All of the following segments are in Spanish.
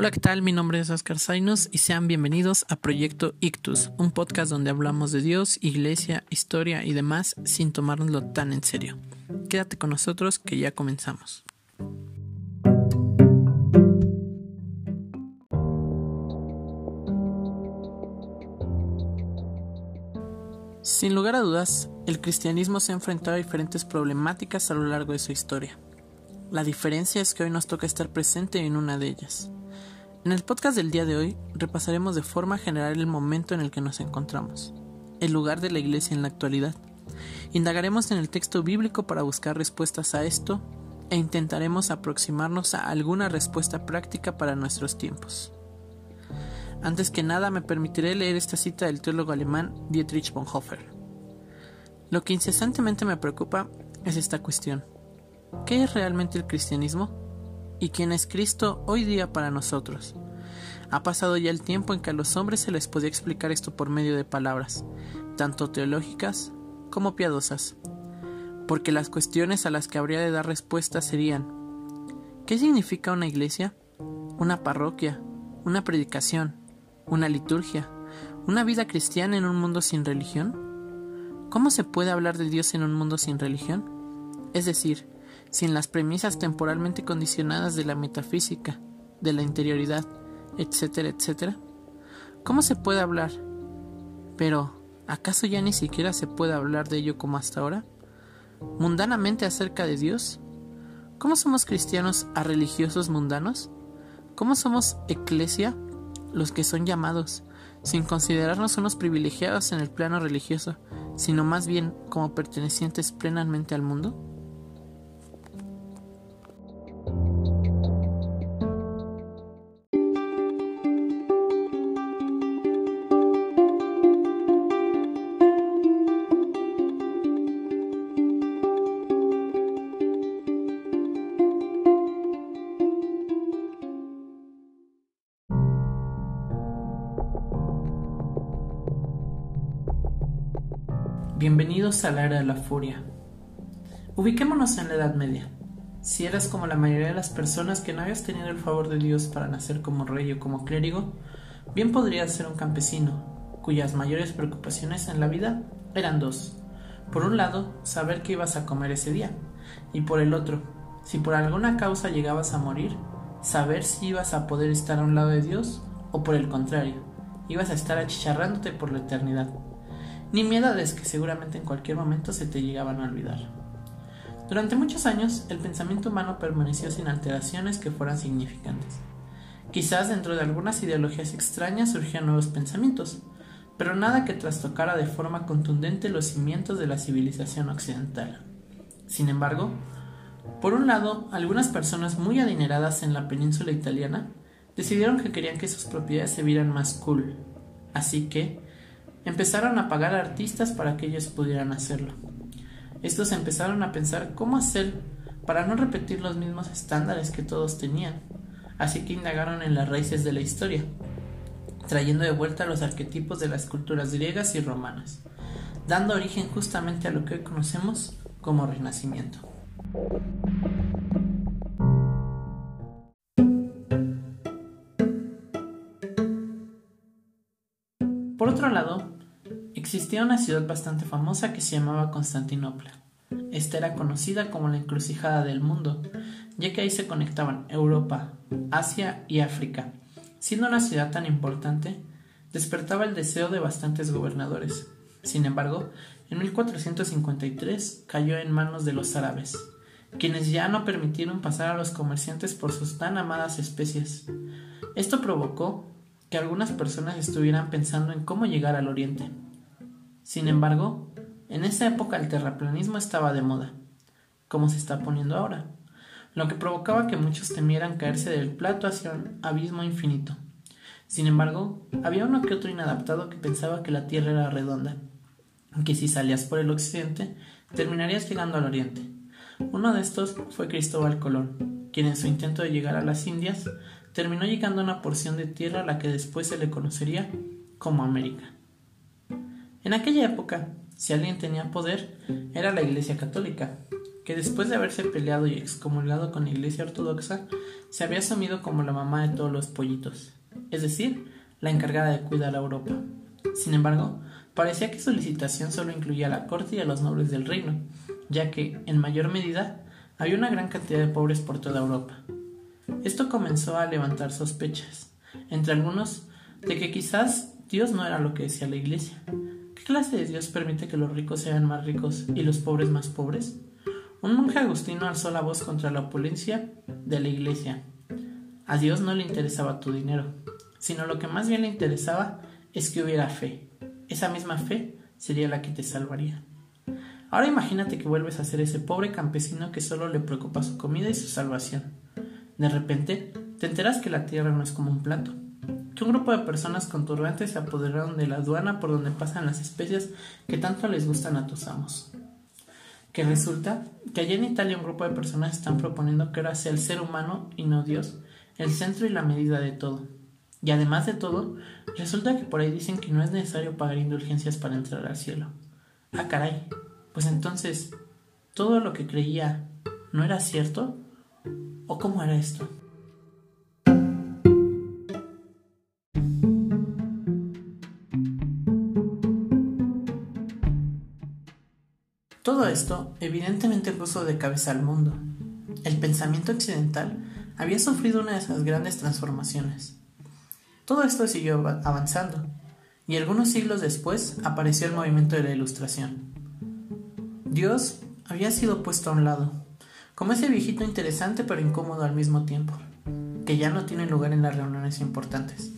Hola, ¿qué tal? Mi nombre es Oscar Zainos y sean bienvenidos a Proyecto Ictus, un podcast donde hablamos de Dios, iglesia, historia y demás sin tomárnoslo tan en serio. Quédate con nosotros que ya comenzamos. Sin lugar a dudas, el cristianismo se ha enfrentado a diferentes problemáticas a lo largo de su historia. La diferencia es que hoy nos toca estar presente en una de ellas. En el podcast del día de hoy repasaremos de forma general el momento en el que nos encontramos, el lugar de la iglesia en la actualidad. Indagaremos en el texto bíblico para buscar respuestas a esto e intentaremos aproximarnos a alguna respuesta práctica para nuestros tiempos. Antes que nada me permitiré leer esta cita del teólogo alemán Dietrich Bonhoeffer. Lo que incesantemente me preocupa es esta cuestión. ¿Qué es realmente el cristianismo? Y quién es Cristo hoy día para nosotros. Ha pasado ya el tiempo en que a los hombres se les podía explicar esto por medio de palabras, tanto teológicas como piadosas, porque las cuestiones a las que habría de dar respuesta serían ¿qué significa una iglesia? ¿Una parroquia? ¿Una predicación? ¿Una liturgia? ¿Una vida cristiana en un mundo sin religión? ¿Cómo se puede hablar de Dios en un mundo sin religión? Es decir, sin las premisas temporalmente condicionadas de la metafísica, de la interioridad, etcétera, etcétera? ¿Cómo se puede hablar? Pero, ¿acaso ya ni siquiera se puede hablar de ello como hasta ahora? ¿Mundanamente acerca de Dios? ¿Cómo somos cristianos a religiosos mundanos? ¿Cómo somos eclesia, los que son llamados, sin considerarnos unos privilegiados en el plano religioso, sino más bien como pertenecientes plenamente al mundo? Bienvenidos a la era de la furia. Ubiquémonos en la Edad Media. Si eras como la mayoría de las personas que no habías tenido el favor de Dios para nacer como rey o como clérigo, bien podrías ser un campesino, cuyas mayores preocupaciones en la vida eran dos. Por un lado, saber qué ibas a comer ese día, y por el otro, si por alguna causa llegabas a morir, saber si ibas a poder estar a un lado de Dios o por el contrario, ibas a estar achicharrándote por la eternidad ni miedades que seguramente en cualquier momento se te llegaban a olvidar. Durante muchos años, el pensamiento humano permaneció sin alteraciones que fueran significantes. Quizás dentro de algunas ideologías extrañas surgían nuevos pensamientos, pero nada que trastocara de forma contundente los cimientos de la civilización occidental. Sin embargo, por un lado, algunas personas muy adineradas en la península italiana decidieron que querían que sus propiedades se vieran más cool, así que, Empezaron a pagar a artistas para que ellos pudieran hacerlo. Estos empezaron a pensar cómo hacer para no repetir los mismos estándares que todos tenían, así que indagaron en las raíces de la historia, trayendo de vuelta los arquetipos de las culturas griegas y romanas, dando origen justamente a lo que hoy conocemos como Renacimiento. Otro lado, existía una ciudad bastante famosa que se llamaba Constantinopla. Esta era conocida como la encrucijada del mundo, ya que ahí se conectaban Europa, Asia y África. Siendo una ciudad tan importante, despertaba el deseo de bastantes gobernadores. Sin embargo, en 1453 cayó en manos de los árabes, quienes ya no permitieron pasar a los comerciantes por sus tan amadas especies. Esto provocó que algunas personas estuvieran pensando en cómo llegar al oriente. Sin embargo, en esa época el terraplanismo estaba de moda, como se está poniendo ahora, lo que provocaba que muchos temieran caerse del plato hacia un abismo infinito. Sin embargo, había uno que otro inadaptado que pensaba que la Tierra era redonda, que si salías por el occidente, terminarías llegando al oriente. Uno de estos fue Cristóbal Colón, quien en su intento de llegar a las Indias terminó llegando a una porción de tierra a la que después se le conocería como América. En aquella época, si alguien tenía poder, era la Iglesia Católica, que después de haberse peleado y excomulgado con la Iglesia Ortodoxa, se había asumido como la mamá de todos los pollitos, es decir, la encargada de cuidar a Europa. Sin embargo, parecía que su licitación solo incluía a la corte y a los nobles del reino, ya que, en mayor medida, había una gran cantidad de pobres por toda Europa. Esto comenzó a levantar sospechas, entre algunos, de que quizás Dios no era lo que decía la Iglesia. ¿Qué clase de Dios permite que los ricos sean más ricos y los pobres más pobres? Un monje agustino alzó la voz contra la opulencia de la Iglesia. A Dios no le interesaba tu dinero, sino lo que más bien le interesaba es que hubiera fe. Esa misma fe sería la que te salvaría. Ahora imagínate que vuelves a ser ese pobre campesino que solo le preocupa su comida y su salvación. De repente, te enteras que la tierra no es como un plato, que un grupo de personas con turbantes se apoderaron de la aduana por donde pasan las especias que tanto les gustan a tus amos. Que resulta que allá en Italia un grupo de personas están proponiendo que ahora sea el ser humano y no Dios el centro y la medida de todo. Y además de todo, resulta que por ahí dicen que no es necesario pagar indulgencias para entrar al cielo. Ah, caray. Pues entonces, ¿todo lo que creía no era cierto? ¿O cómo era esto? Todo esto evidentemente puso de cabeza al mundo. El pensamiento occidental había sufrido una de esas grandes transformaciones. Todo esto siguió avanzando, y algunos siglos después apareció el movimiento de la Ilustración. Dios había sido puesto a un lado, como ese viejito interesante pero incómodo al mismo tiempo, que ya no tiene lugar en las reuniones importantes.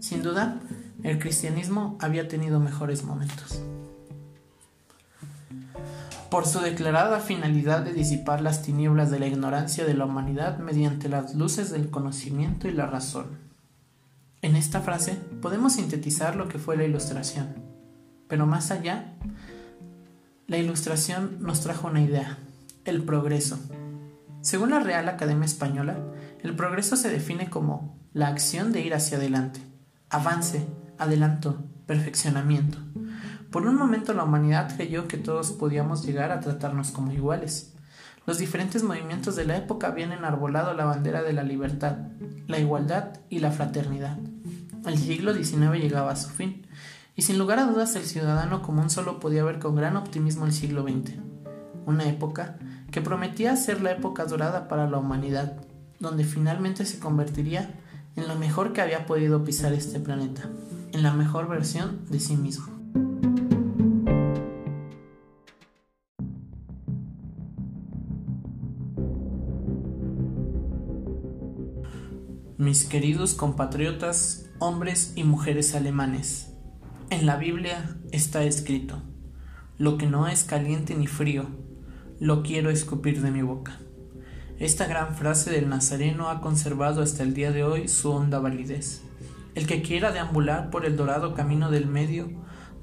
Sin duda, el cristianismo había tenido mejores momentos. Por su declarada finalidad de disipar las tinieblas de la ignorancia de la humanidad mediante las luces del conocimiento y la razón. En esta frase podemos sintetizar lo que fue la ilustración, pero más allá, la ilustración nos trajo una idea, el progreso. Según la Real Academia Española, el progreso se define como la acción de ir hacia adelante, avance, adelanto, perfeccionamiento. Por un momento la humanidad creyó que todos podíamos llegar a tratarnos como iguales. Los diferentes movimientos de la época habían enarbolado la bandera de la libertad, la igualdad y la fraternidad. El siglo XIX llegaba a su fin, y sin lugar a dudas el ciudadano común solo podía ver con gran optimismo el siglo XX, una época que prometía ser la época dorada para la humanidad, donde finalmente se convertiría en lo mejor que había podido pisar este planeta, en la mejor versión de sí mismo. Mis queridos compatriotas hombres y mujeres alemanes. En la Biblia está escrito, lo que no es caliente ni frío, lo quiero escupir de mi boca. Esta gran frase del Nazareno ha conservado hasta el día de hoy su honda validez. El que quiera deambular por el dorado camino del medio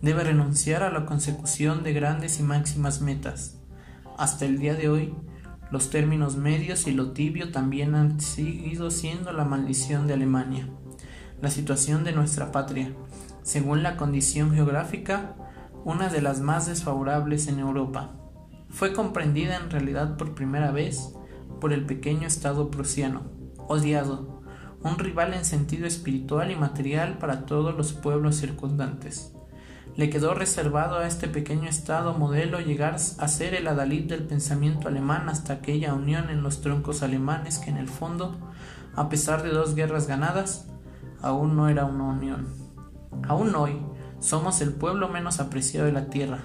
debe renunciar a la consecución de grandes y máximas metas. Hasta el día de hoy, los términos medios y lo tibio también han seguido siendo la maldición de Alemania la situación de nuestra patria, según la condición geográfica, una de las más desfavorables en Europa. Fue comprendida en realidad por primera vez por el pequeño Estado prusiano, odiado, un rival en sentido espiritual y material para todos los pueblos circundantes. Le quedó reservado a este pequeño Estado modelo llegar a ser el adalid del pensamiento alemán hasta aquella unión en los troncos alemanes que en el fondo, a pesar de dos guerras ganadas, aún no era una unión. Aún hoy somos el pueblo menos apreciado de la tierra.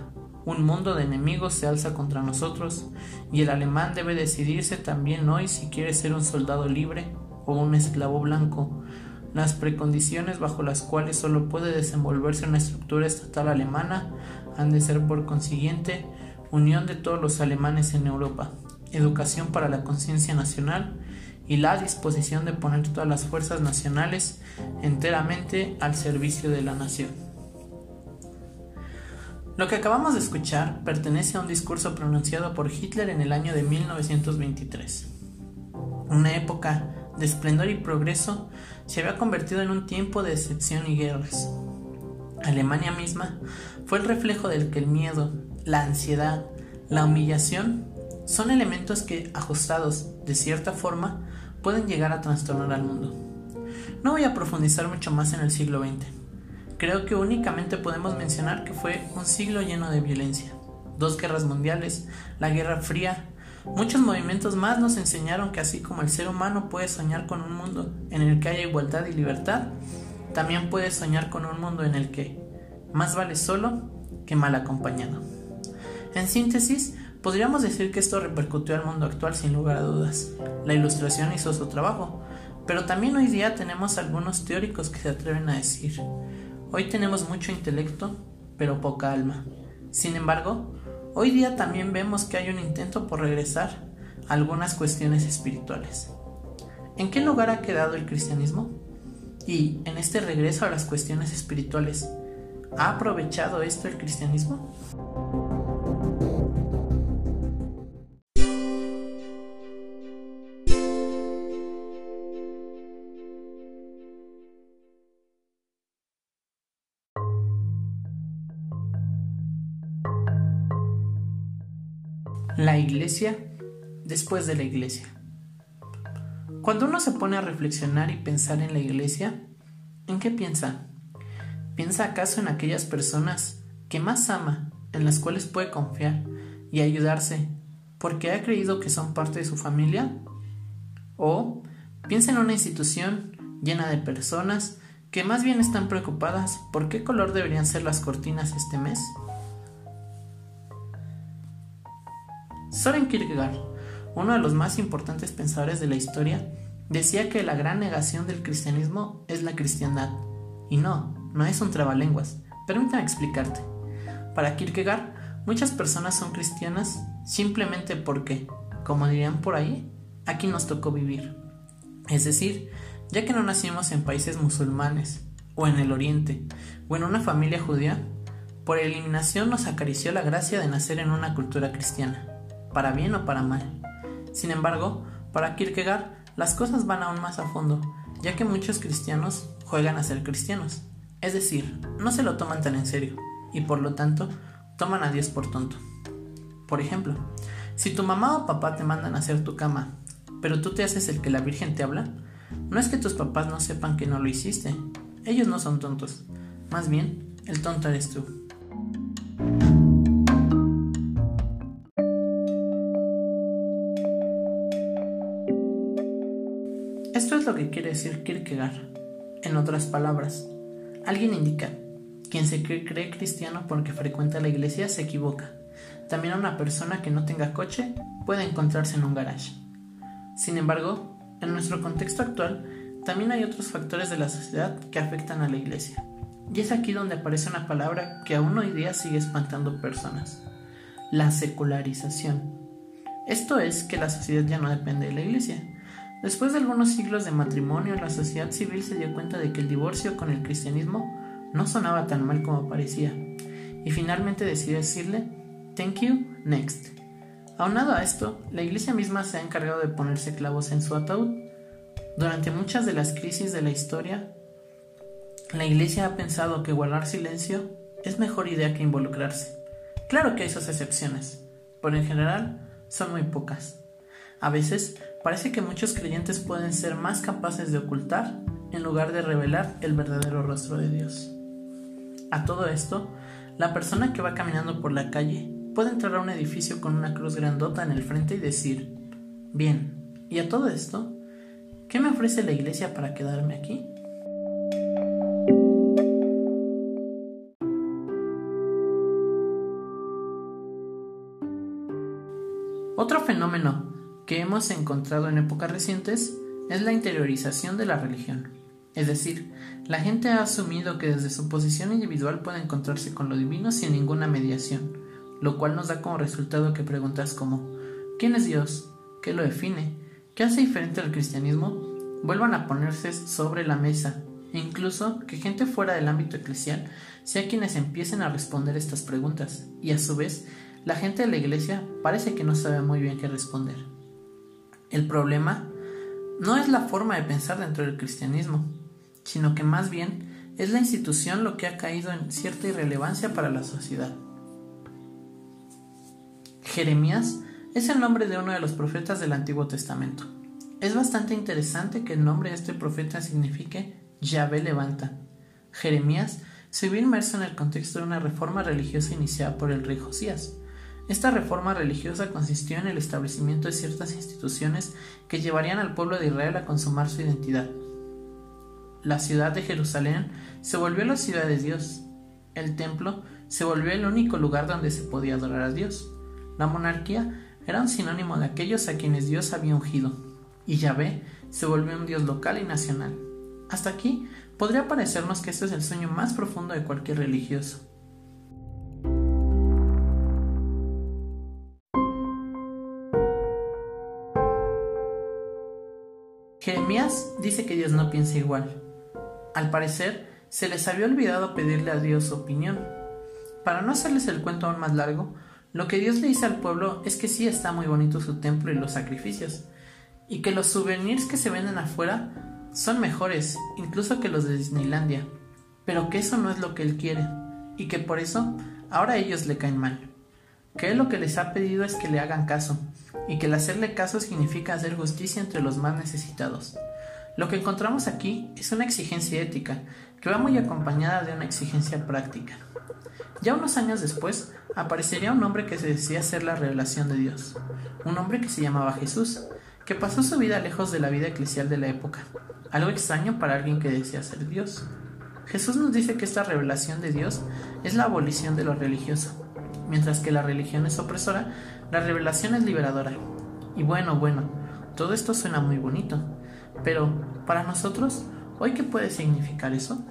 Un mundo de enemigos se alza contra nosotros y el alemán debe decidirse también hoy si quiere ser un soldado libre o un esclavo blanco. Las precondiciones bajo las cuales solo puede desenvolverse una estructura estatal alemana han de ser por consiguiente unión de todos los alemanes en Europa, educación para la conciencia nacional y la disposición de poner todas las fuerzas nacionales enteramente al servicio de la nación. Lo que acabamos de escuchar pertenece a un discurso pronunciado por Hitler en el año de 1923. Una época de esplendor y progreso se había convertido en un tiempo de decepción y guerras. Alemania misma fue el reflejo del que el miedo, la ansiedad, la humillación son elementos que, ajustados de cierta forma, pueden llegar a trastornar al mundo. No voy a profundizar mucho más en el siglo XX. Creo que únicamente podemos mencionar que fue un siglo lleno de violencia. Dos guerras mundiales, la Guerra Fría, muchos movimientos más nos enseñaron que así como el ser humano puede soñar con un mundo en el que haya igualdad y libertad, también puede soñar con un mundo en el que más vale solo que mal acompañado. En síntesis, podríamos decir que esto repercutió al mundo actual sin lugar a dudas. La ilustración hizo su trabajo, pero también hoy día tenemos algunos teóricos que se atreven a decir, hoy tenemos mucho intelecto, pero poca alma. Sin embargo, hoy día también vemos que hay un intento por regresar a algunas cuestiones espirituales. ¿En qué lugar ha quedado el cristianismo? Y en este regreso a las cuestiones espirituales, ¿ha aprovechado esto el cristianismo? Iglesia después de la iglesia. Cuando uno se pone a reflexionar y pensar en la iglesia, ¿en qué piensa? ¿Piensa acaso en aquellas personas que más ama, en las cuales puede confiar y ayudarse porque ha creído que son parte de su familia? ¿O piensa en una institución llena de personas que más bien están preocupadas por qué color deberían ser las cortinas este mes? Soren Kierkegaard, uno de los más importantes pensadores de la historia, decía que la gran negación del cristianismo es la cristiandad. Y no, no es un trabalenguas. Permítame explicarte. Para Kierkegaard, muchas personas son cristianas simplemente porque, como dirían por ahí, aquí nos tocó vivir. Es decir, ya que no nacimos en países musulmanes, o en el Oriente, o en una familia judía, por eliminación nos acarició la gracia de nacer en una cultura cristiana para bien o para mal. Sin embargo, para Kierkegaard, las cosas van aún más a fondo, ya que muchos cristianos juegan a ser cristianos, es decir, no se lo toman tan en serio, y por lo tanto, toman a Dios por tonto. Por ejemplo, si tu mamá o papá te mandan a hacer tu cama, pero tú te haces el que la Virgen te habla, no es que tus papás no sepan que no lo hiciste, ellos no son tontos, más bien, el tonto eres tú. Decir Kierkegaard. En otras palabras, alguien indica, quien se cree, cristiano porque frecuenta la iglesia se equivoca. También una persona que no tenga coche puede encontrarse en un garage. Sin embargo, en nuestro contexto actual, también hay otros factores de la sociedad que afectan a la iglesia. Y es aquí donde aparece una palabra que aún hoy día sigue espantando personas. La secularización. Esto es que la sociedad ya no depende de la iglesia, Después de algunos siglos de matrimonio, la sociedad civil se dio cuenta de que el divorcio con el cristianismo no sonaba tan mal como parecía, y finalmente decidió decirle, Thank you, next. Aunado a esto, la iglesia misma se ha encargado de ponerse clavos en su ataúd. Durante muchas de las crisis de la historia, la iglesia ha pensado que guardar silencio es mejor idea que involucrarse. Claro que hay sus excepciones, pero en general son muy pocas. A veces parece que muchos creyentes pueden ser más capaces de ocultar en lugar de revelar el verdadero rostro de Dios. A todo esto, la persona que va caminando por la calle puede entrar a un edificio con una cruz grandota en el frente y decir, bien, ¿y a todo esto? ¿Qué me ofrece la iglesia para quedarme aquí? Otro fenómeno que hemos encontrado en épocas recientes es la interiorización de la religión. Es decir, la gente ha asumido que desde su posición individual puede encontrarse con lo divino sin ninguna mediación, lo cual nos da como resultado que preguntas como ¿quién es Dios? ¿Qué lo define? ¿Qué hace diferente al cristianismo? vuelvan a ponerse sobre la mesa e incluso que gente fuera del ámbito eclesial sea quienes empiecen a responder estas preguntas y a su vez la gente de la iglesia parece que no sabe muy bien qué responder. El problema no es la forma de pensar dentro del cristianismo, sino que más bien es la institución lo que ha caído en cierta irrelevancia para la sociedad. Jeremías es el nombre de uno de los profetas del Antiguo Testamento. Es bastante interesante que el nombre de este profeta signifique Yahvé levanta. Jeremías se vio inmerso en el contexto de una reforma religiosa iniciada por el rey Josías. Esta reforma religiosa consistió en el establecimiento de ciertas instituciones que llevarían al pueblo de Israel a consumar su identidad. La ciudad de Jerusalén se volvió la ciudad de Dios. El templo se volvió el único lugar donde se podía adorar a Dios. La monarquía era un sinónimo de aquellos a quienes Dios había ungido, y Yahvé se volvió un Dios local y nacional. Hasta aquí podría parecernos que este es el sueño más profundo de cualquier religioso. Dice que Dios no piensa igual. Al parecer, se les había olvidado pedirle a Dios su opinión. Para no hacerles el cuento aún más largo, lo que Dios le dice al pueblo es que sí está muy bonito su templo y los sacrificios, y que los souvenirs que se venden afuera son mejores, incluso que los de Disneylandia, pero que eso no es lo que Él quiere, y que por eso ahora ellos le caen mal. Que Él lo que les ha pedido es que le hagan caso, y que el hacerle caso significa hacer justicia entre los más necesitados. Lo que encontramos aquí es una exigencia ética, que va muy acompañada de una exigencia práctica. Ya unos años después, aparecería un hombre que se decía ser la revelación de Dios, un hombre que se llamaba Jesús, que pasó su vida lejos de la vida eclesial de la época, algo extraño para alguien que decía ser Dios. Jesús nos dice que esta revelación de Dios es la abolición de lo religioso, mientras que la religión es opresora, la revelación es liberadora. Y bueno, bueno, todo esto suena muy bonito, pero para nosotros, ¿hoy qué puede significar eso?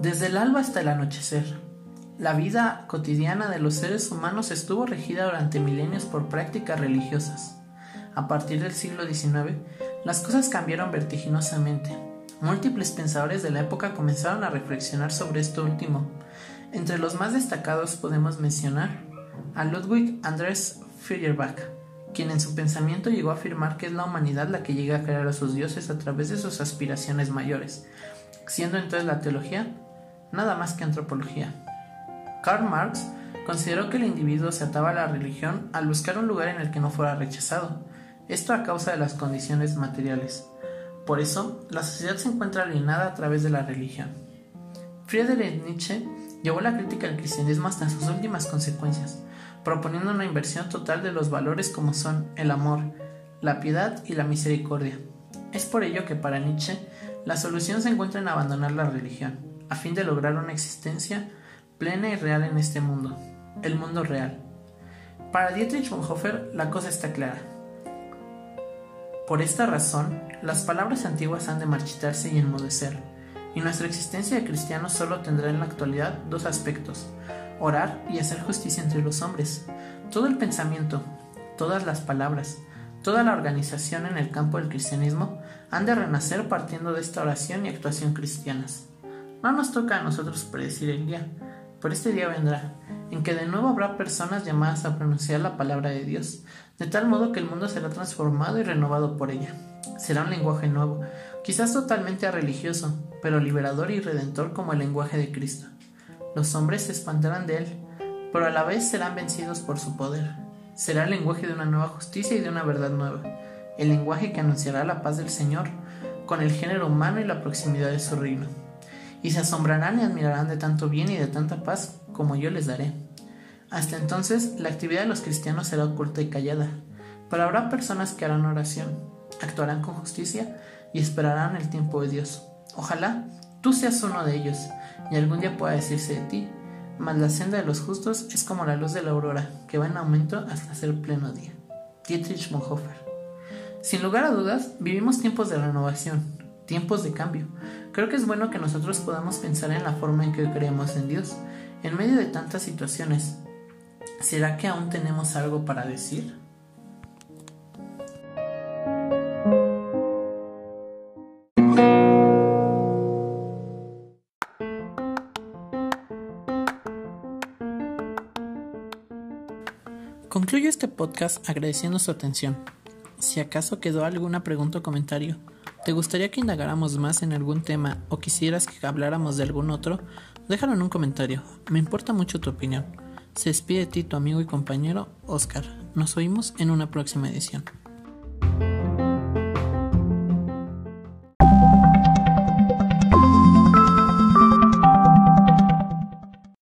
Desde el alba hasta el anochecer, la vida cotidiana de los seres humanos estuvo regida durante milenios por prácticas religiosas. A partir del siglo XIX, las cosas cambiaron vertiginosamente. Múltiples pensadores de la época comenzaron a reflexionar sobre esto último. Entre los más destacados podemos mencionar a Ludwig Andrés Feuerbach, quien en su pensamiento llegó a afirmar que es la humanidad la que llega a crear a sus dioses a través de sus aspiraciones mayores, siendo entonces la teología nada más que antropología. Karl Marx consideró que el individuo se ataba a la religión al buscar un lugar en el que no fuera rechazado, esto a causa de las condiciones materiales. Por eso, la sociedad se encuentra alienada a través de la religión. Friedrich Nietzsche llevó la crítica al cristianismo hasta sus últimas consecuencias, proponiendo una inversión total de los valores como son el amor, la piedad y la misericordia. Es por ello que para Nietzsche la solución se encuentra en abandonar la religión a fin de lograr una existencia plena y real en este mundo, el mundo real. Para Dietrich Bonhoeffer la cosa está clara. Por esta razón, las palabras antiguas han de marchitarse y enmudecer, y nuestra existencia de cristianos solo tendrá en la actualidad dos aspectos, orar y hacer justicia entre los hombres. Todo el pensamiento, todas las palabras, toda la organización en el campo del cristianismo han de renacer partiendo de esta oración y actuación cristianas. No nos toca a nosotros predecir el día, pero este día vendrá, en que de nuevo habrá personas llamadas a pronunciar la palabra de Dios, de tal modo que el mundo será transformado y renovado por ella. Será un lenguaje nuevo, quizás totalmente religioso, pero liberador y redentor como el lenguaje de Cristo. Los hombres se espantarán de él, pero a la vez serán vencidos por su poder. Será el lenguaje de una nueva justicia y de una verdad nueva, el lenguaje que anunciará la paz del Señor con el género humano y la proximidad de su reino y se asombrarán y admirarán de tanto bien y de tanta paz como yo les daré. Hasta entonces la actividad de los cristianos será oculta y callada, pero habrá personas que harán oración, actuarán con justicia y esperarán el tiempo de Dios. Ojalá tú seas uno de ellos y algún día pueda decirse de ti, mas la senda de los justos es como la luz de la aurora, que va en aumento hasta ser pleno día. Dietrich Bonhoeffer. Sin lugar a dudas, vivimos tiempos de renovación, tiempos de cambio, Creo que es bueno que nosotros podamos pensar en la forma en que creemos en Dios, en medio de tantas situaciones. ¿Será que aún tenemos algo para decir? Concluyo este podcast agradeciendo su atención. Si acaso quedó alguna pregunta o comentario, ¿te gustaría que indagáramos más en algún tema o quisieras que habláramos de algún otro? Déjalo en un comentario, me importa mucho tu opinión. Se despide de ti tu amigo y compañero Oscar. Nos oímos en una próxima edición.